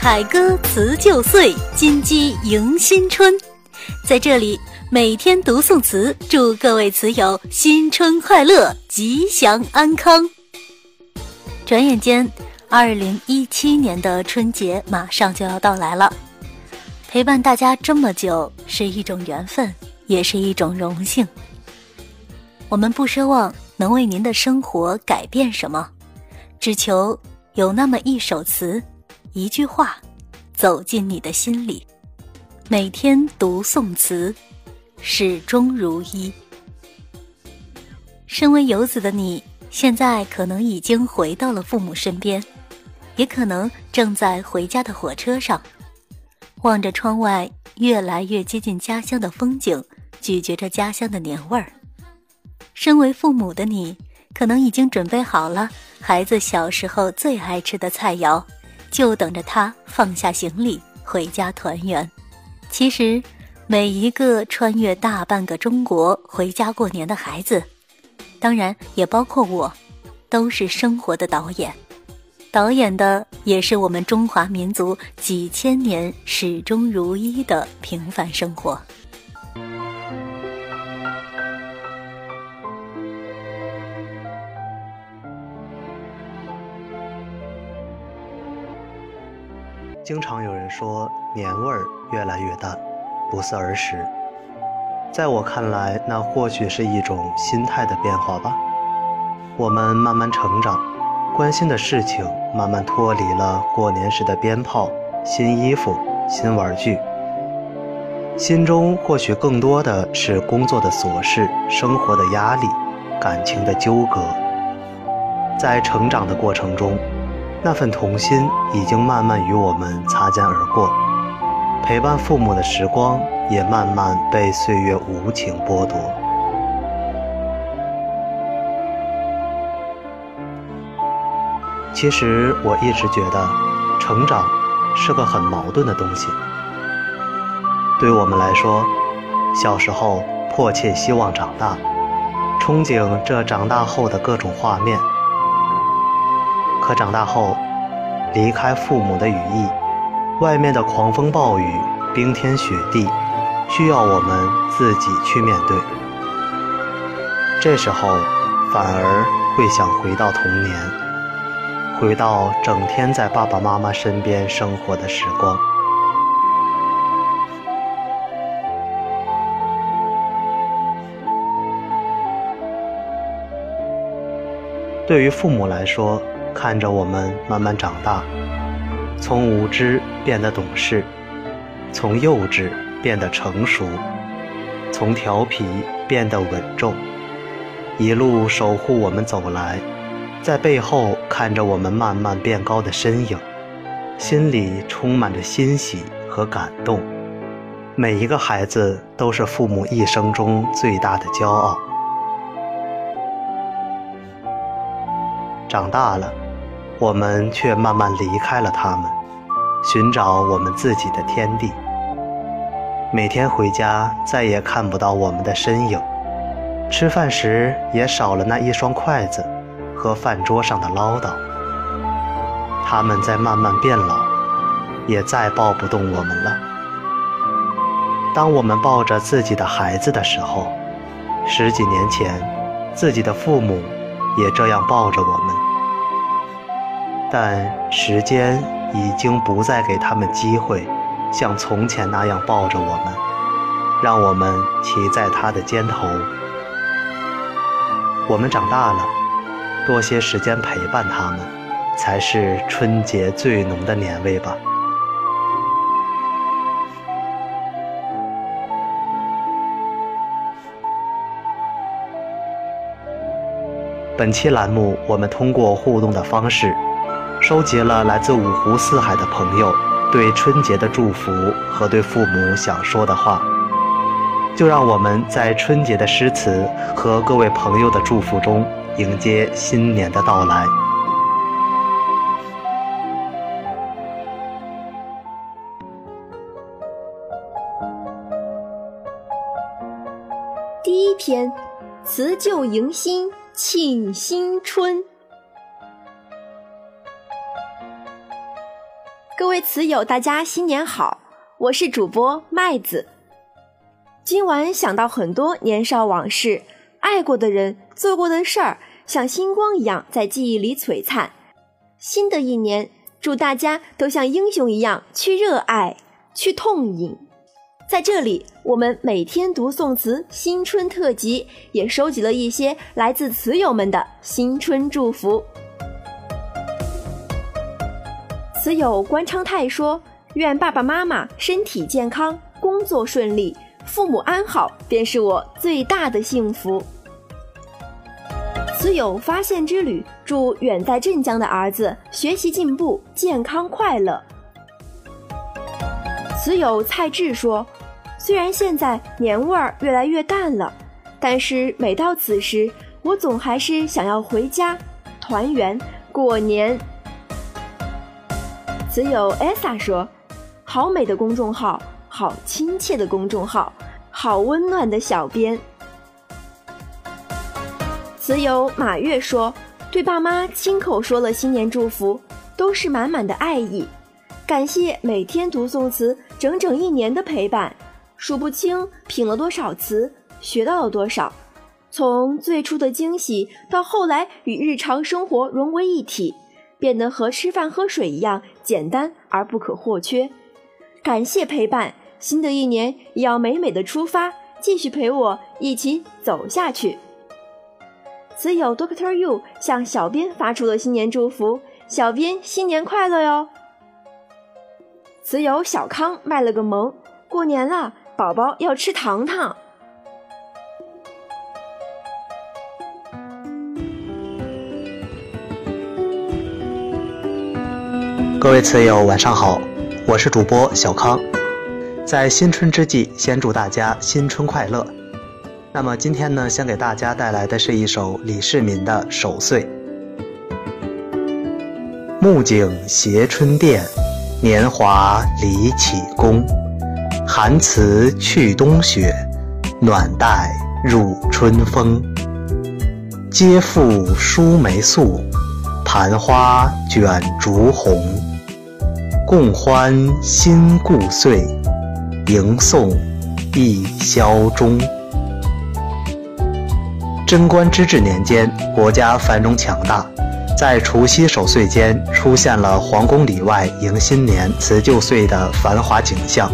凯歌辞旧岁，金鸡迎新春。在这里，每天读宋词，祝各位词友新春快乐，吉祥安康。转眼间，二零一七年的春节马上就要到来了。陪伴大家这么久，是一种缘分，也是一种荣幸。我们不奢望能为您的生活改变什么，只求有那么一首词。一句话，走进你的心里。每天读宋词，始终如一。身为游子的你，现在可能已经回到了父母身边，也可能正在回家的火车上，望着窗外越来越接近家乡的风景，咀嚼着家乡的年味儿。身为父母的你，可能已经准备好了孩子小时候最爱吃的菜肴。就等着他放下行李回家团圆。其实，每一个穿越大半个中国回家过年的孩子，当然也包括我，都是生活的导演。导演的也是我们中华民族几千年始终如一的平凡生活。经常有人说年味儿越来越淡，不似儿时。在我看来，那或许是一种心态的变化吧。我们慢慢成长，关心的事情慢慢脱离了过年时的鞭炮、新衣服、新玩具，心中或许更多的是工作的琐事、生活的压力、感情的纠葛。在成长的过程中。那份童心已经慢慢与我们擦肩而过，陪伴父母的时光也慢慢被岁月无情剥夺。其实我一直觉得，成长是个很矛盾的东西。对我们来说，小时候迫切希望长大，憧憬这长大后的各种画面。可长大后，离开父母的羽翼，外面的狂风暴雨、冰天雪地，需要我们自己去面对。这时候，反而会想回到童年，回到整天在爸爸妈妈身边生活的时光。对于父母来说，看着我们慢慢长大，从无知变得懂事，从幼稚变得成熟，从调皮变得稳重，一路守护我们走来，在背后看着我们慢慢变高的身影，心里充满着欣喜和感动。每一个孩子都是父母一生中最大的骄傲。长大了。我们却慢慢离开了他们，寻找我们自己的天地。每天回家再也看不到我们的身影，吃饭时也少了那一双筷子和饭桌上的唠叨。他们在慢慢变老，也再抱不动我们了。当我们抱着自己的孩子的时候，十几年前，自己的父母也这样抱着我们。但时间已经不再给他们机会，像从前那样抱着我们，让我们骑在他的肩头。我们长大了，多些时间陪伴他们，才是春节最浓的年味吧。本期栏目，我们通过互动的方式。收集了来自五湖四海的朋友对春节的祝福和对父母想说的话，就让我们在春节的诗词和各位朋友的祝福中迎接新年的到来。第一篇，辞旧迎新，庆新春。各位词友，大家新年好！我是主播麦子。今晚想到很多年少往事，爱过的人，做过的事儿，像星光一样在记忆里璀璨。新的一年，祝大家都像英雄一样去热爱，去痛饮。在这里，我们每天读宋词新春特辑，也收集了一些来自词友们的新春祝福。词友关昌泰说：“愿爸爸妈妈身体健康，工作顺利，父母安好，便是我最大的幸福。”词友发现之旅祝远在镇江的儿子学习进步，健康快乐。词友蔡志说：“虽然现在年味儿越来越淡了，但是每到此时，我总还是想要回家团圆过年。”词友 Esa 说：“好美的公众号，好亲切的公众号，好温暖的小编。”词友马月说：“对爸妈亲口说了新年祝福，都是满满的爱意。感谢每天读宋词整整一年的陪伴，数不清品了多少词，学到了多少。从最初的惊喜，到后来与日常生活融为一体。”变得和吃饭喝水一样简单而不可或缺。感谢陪伴，新的一年也要美美的出发，继续陪我一起走下去。此友 Doctor You 向小编发出了新年祝福，小编新年快乐哟。此友小康卖了个萌，过年了，宝宝要吃糖糖。各位词友，晚上好，我是主播小康。在新春之际，先祝大家新春快乐。那么今天呢，先给大家带来的是一首李世民的《守岁》。暮景斜春殿，年华离启宫。寒辞去冬雪，暖带入春风。皆付疏梅素，盘花卷烛红。共欢新故岁，迎送一宵中。贞观之治年间，国家繁荣强大，在除夕守岁间，出现了皇宫里外迎新年、辞旧岁的繁华景象。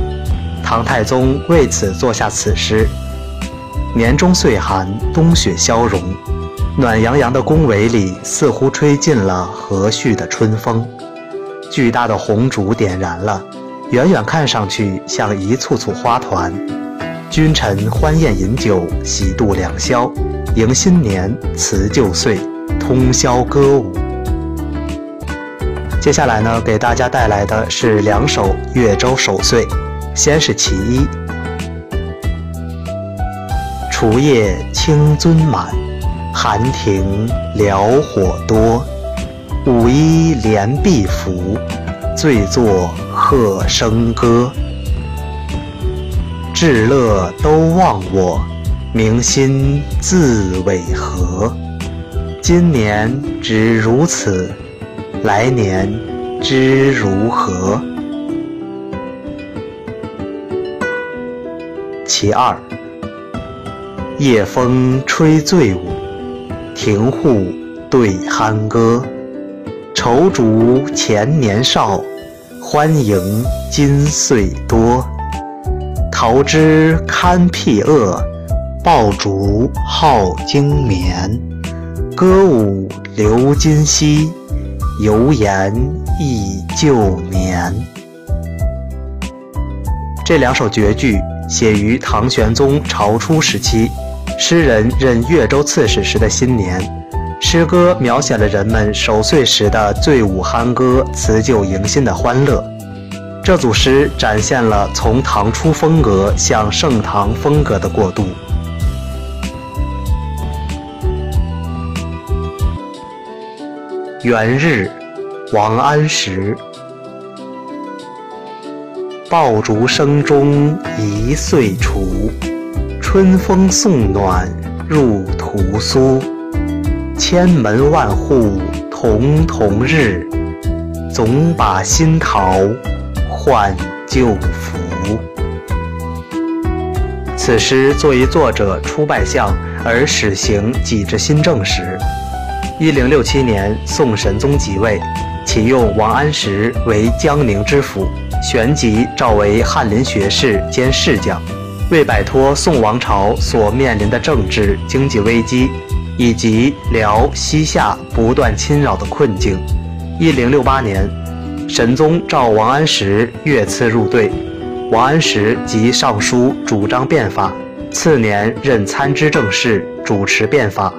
唐太宗为此作下此诗：年中岁寒，冬雪消融，暖洋洋的宫闱里，似乎吹进了和煦的春风。巨大的红烛点燃了，远远看上去像一簇簇花团。君臣欢宴饮酒，喜度良宵，迎新年，辞旧岁，通宵歌舞。接下来呢，给大家带来的是两首越州守岁，先是其一：除夜清樽满，寒亭燎火多。舞衣连璧服，醉坐贺笙歌。至乐都忘我，明心自违和。今年只如此，来年知如何？其二，夜风吹醉舞，庭户对酣歌。愁逐前年少，欢迎今岁多。桃枝堪辟恶，爆竹号惊眠。歌舞留今夕，犹言忆旧年。这两首绝句写于唐玄宗朝初时期，诗人任越州刺史时的新年。诗歌描写了人们守岁时的醉舞酣歌、辞旧迎新的欢乐。这组诗展现了从唐初风格向盛唐风格的过渡。元日，王安石。爆竹声中一岁除，春风送暖入屠苏。千门万户曈曈日，总把新桃换旧符。此诗作于作者初拜相而始行己之新政时。一零六七年，宋神宗即位，启用王安石为江宁知府，旋即召为翰林学士兼侍将。为摆脱宋王朝所面临的政治经济危机，以及辽西夏不断侵扰的困境，一零六八年，神宗召王安石越次入对，王安石即上书主张变法，次年任参知政事，主持变法。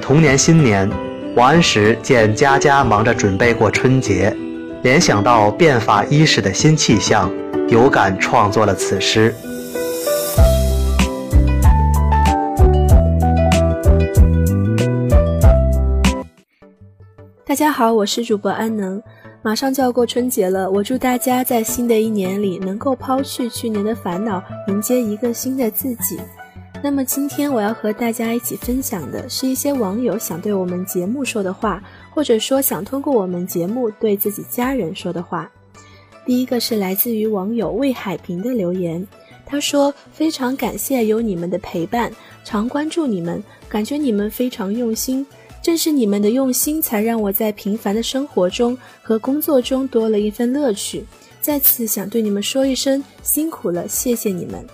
同年新年，王安石见家家忙着准备过春节，联想到变法伊始的新气象，有感创作了此诗。大家好，我是主播安能。马上就要过春节了，我祝大家在新的一年里能够抛去去年的烦恼，迎接一个新的自己。那么今天我要和大家一起分享的是一些网友想对我们节目说的话，或者说想通过我们节目对自己家人说的话。第一个是来自于网友魏海平的留言，他说：“非常感谢有你们的陪伴，常关注你们，感觉你们非常用心。”正是你们的用心，才让我在平凡的生活中和工作中多了一份乐趣。再次想对你们说一声辛苦了，谢谢你们。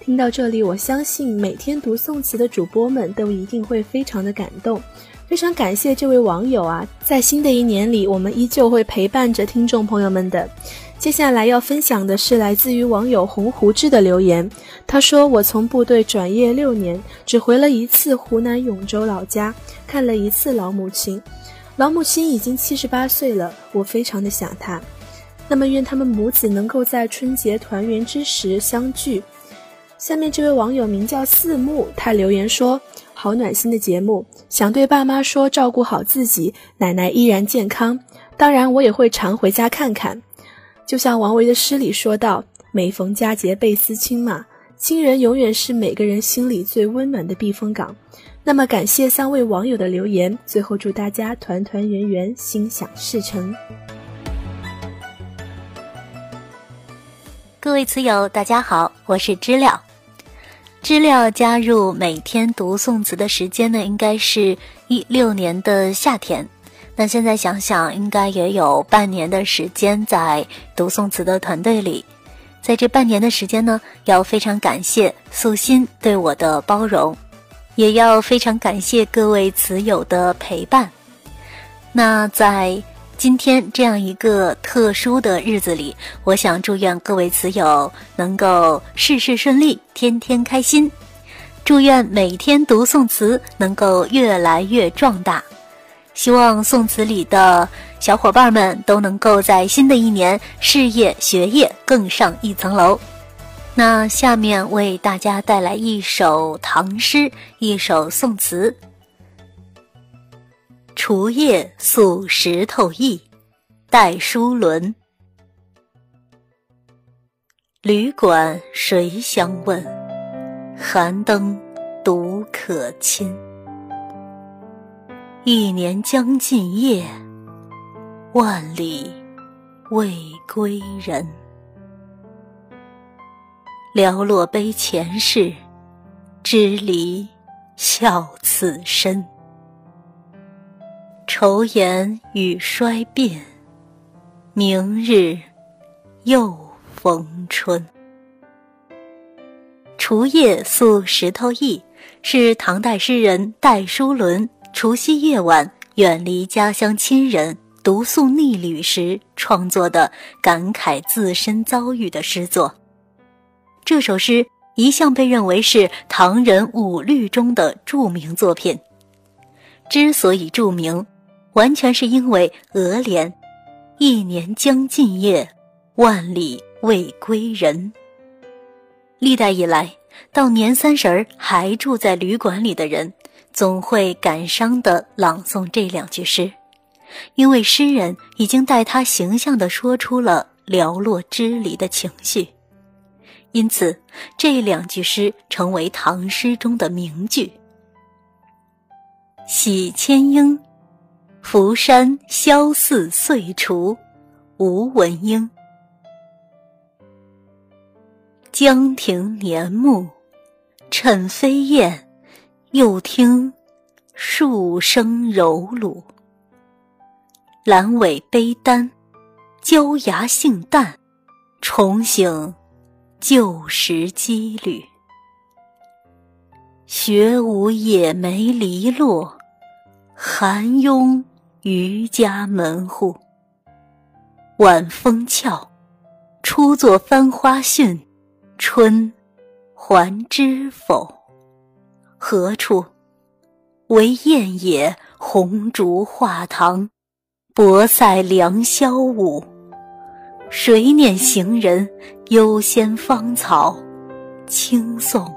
听到这里，我相信每天读宋词的主播们都一定会非常的感动。非常感谢这位网友啊，在新的一年里，我们依旧会陪伴着听众朋友们的。接下来要分享的是来自于网友红胡志的留言。他说：“我从部队转业六年，只回了一次湖南永州老家，看了一次老母亲。老母亲已经七十八岁了，我非常的想她。那么，愿他们母子能够在春节团圆之时相聚。”下面这位网友名叫四木，他留言说：“好暖心的节目，想对爸妈说，照顾好自己，奶奶依然健康。当然，我也会常回家看看。”就像王维的诗里说道：“每逢佳节倍思亲嘛，亲人永远是每个人心里最温暖的避风港。”那么感谢三位网友的留言，最后祝大家团团圆圆，心想事成。各位词友，大家好，我是知了。知了加入每天读宋词的时间呢，应该是一六年的夏天。那现在想想，应该也有半年的时间在读宋词的团队里，在这半年的时间呢，要非常感谢素心对我的包容，也要非常感谢各位词友的陪伴。那在今天这样一个特殊的日子里，我想祝愿各位词友能够事事顺利，天天开心，祝愿每天读宋词能够越来越壮大。希望宋词里的小伙伴们都能够在新的一年事业学业更上一层楼。那下面为大家带来一首唐诗，一首宋词：《除夜宿石头驿》，戴叔伦。旅馆谁相问？寒灯独可亲。一年将尽夜，万里未归人。寥落悲前事，支离笑此身。愁颜与衰变，明日又逢春。除夜宿石头驿，是唐代诗人戴叔伦。除夕夜晚，远离家乡亲人，独宿逆旅时创作的感慨自身遭遇的诗作。这首诗一向被认为是唐人五律中的著名作品。之所以著名，完全是因为额联“一年将尽夜，万里未归人”。历代以来，到年三十儿还住在旅馆里的人。总会感伤地朗诵这两句诗，因为诗人已经带他形象地说出了寥落之离的情绪，因此这两句诗成为唐诗中的名句。喜千英，福山萧寺岁除，吴文英。江亭年暮，趁飞燕，又听树声柔橹。阑尾悲丹，焦芽杏淡，重醒旧时羁旅。学舞野梅篱落，寒拥渔家门户。晚风俏，初作翻花讯。春，还知否？何处？唯艳野，红烛画堂，薄塞良宵舞。谁念行人幽仙芳草，轻送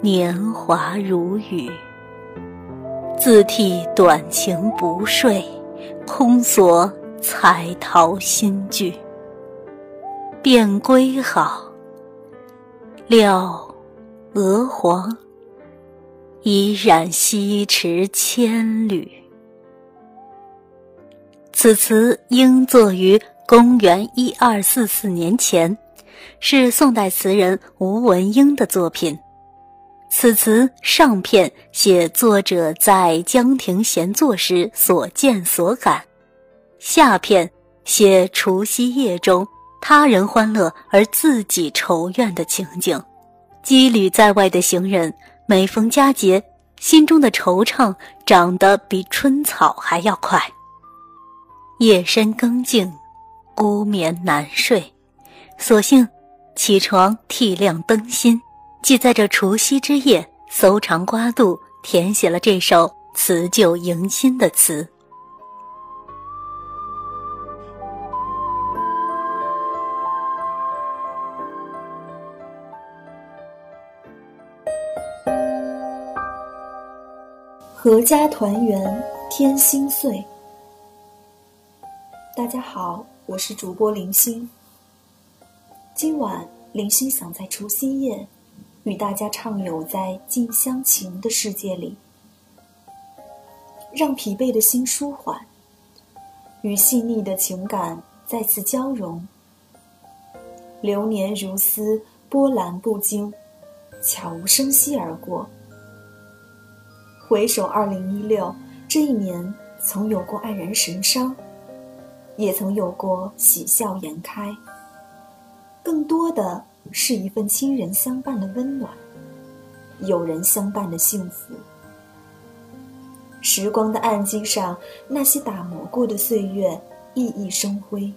年华如雨。自替短情不睡，空锁彩陶新句。便归好。料娥皇已染西池千缕。此词应作于公元一二四四年前，是宋代词人吴文英的作品。此词上片写作者在江亭闲坐时所见所感，下片写除夕夜中。他人欢乐而自己愁怨的情景，羁旅在外的行人，每逢佳节，心中的惆怅长得比春草还要快。夜深更静，孤眠难睡，索性起床替亮灯芯，即在这除夕之夜，搜肠刮肚，填写了这首辞旧迎新的词。阖家团圆天心碎。大家好，我是主播林星。今晚林星想在除夕夜，与大家畅游在近乡情的世界里，让疲惫的心舒缓，与细腻的情感再次交融。流年如丝，波澜不惊，悄无声息而过。回首二零一六这一年，曾有过黯然神伤，也曾有过喜笑颜开。更多的是一份亲人相伴的温暖，友人相伴的幸福。时光的案几上，那些打磨过的岁月熠熠生辉，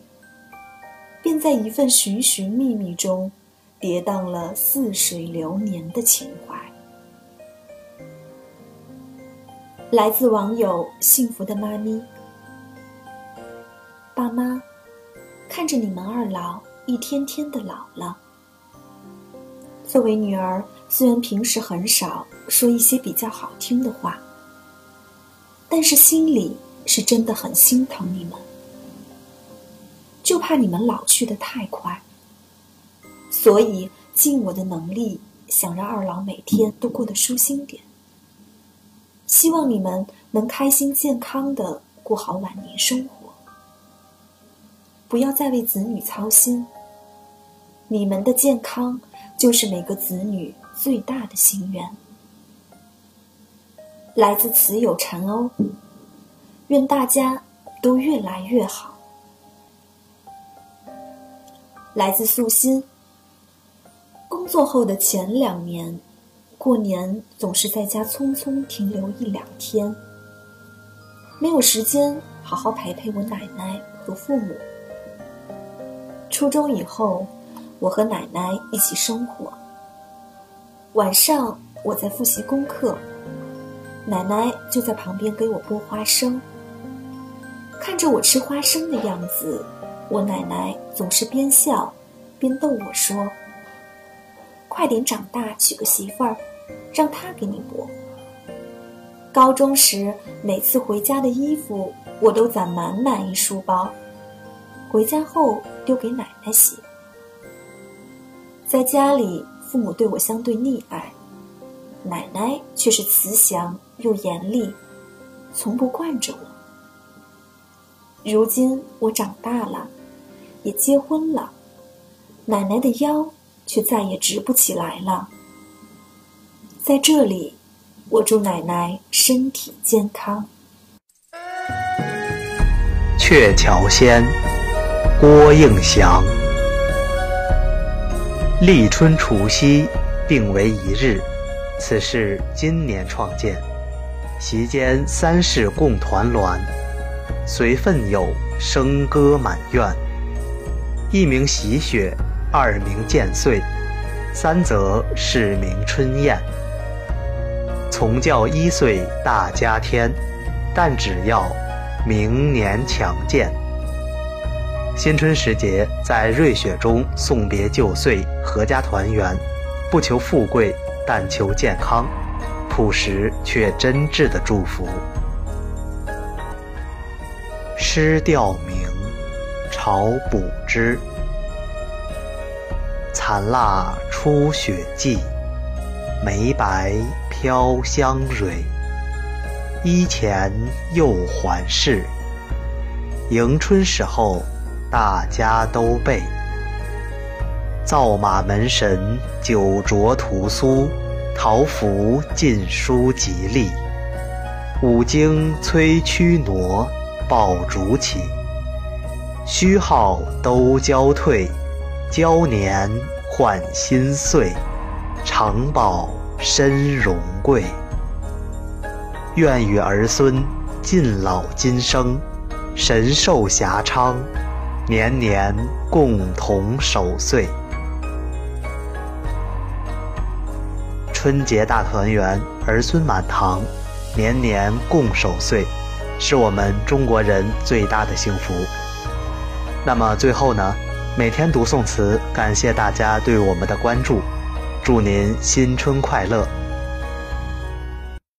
便在一份寻寻觅觅中，跌宕了似水流年的情怀。来自网友幸福的妈咪，爸妈，看着你们二老一天天的老了。作为女儿，虽然平时很少说一些比较好听的话，但是心里是真的很心疼你们，就怕你们老去的太快，所以尽我的能力想让二老每天都过得舒心点。希望你们能开心健康的过好晚年生活，不要再为子女操心。你们的健康就是每个子女最大的心愿。来自慈友禅欧，愿大家都越来越好。来自素心，工作后的前两年。过年总是在家匆匆停留一两天，没有时间好好陪陪我奶奶和父母。初中以后，我和奶奶一起生活。晚上我在复习功课，奶奶就在旁边给我剥花生。看着我吃花生的样子，我奶奶总是边笑边逗我说。快点长大，娶个媳妇儿，让她给你剥。高中时，每次回家的衣服我都攒满满一书包，回家后丢给奶奶洗。在家里，父母对我相对溺爱，奶奶却是慈祥又严厉，从不惯着我。如今我长大了，也结婚了，奶奶的腰却再也直不起来了。在这里，我祝奶奶身体健康。鹊桥仙，郭应祥。立春除夕并为一日，此事今年创建。席间三世共团栾，随份友笙歌满院。一名喜雪，二名见岁，三则是名春宴。从教一岁大家天，但只要明年强健。新春时节，在瑞雪中送别旧岁，阖家团圆，不求富贵，但求健康。朴实却真挚的祝福。诗调明，朝补之。残腊初雪霁，梅白飘香蕊。衣前又还是，迎春时候，大家都背。造马门神，酒酌屠苏。桃符尽书吉利，五经催驱挪，爆竹起。虚号都交退，交年换新岁，长保身荣贵。愿与儿孙尽老今生，神寿遐昌，年年共同守岁。春节大团圆，儿孙满堂，年年共守岁，是我们中国人最大的幸福。那么最后呢？每天读宋词，感谢大家对我们的关注，祝您新春快乐！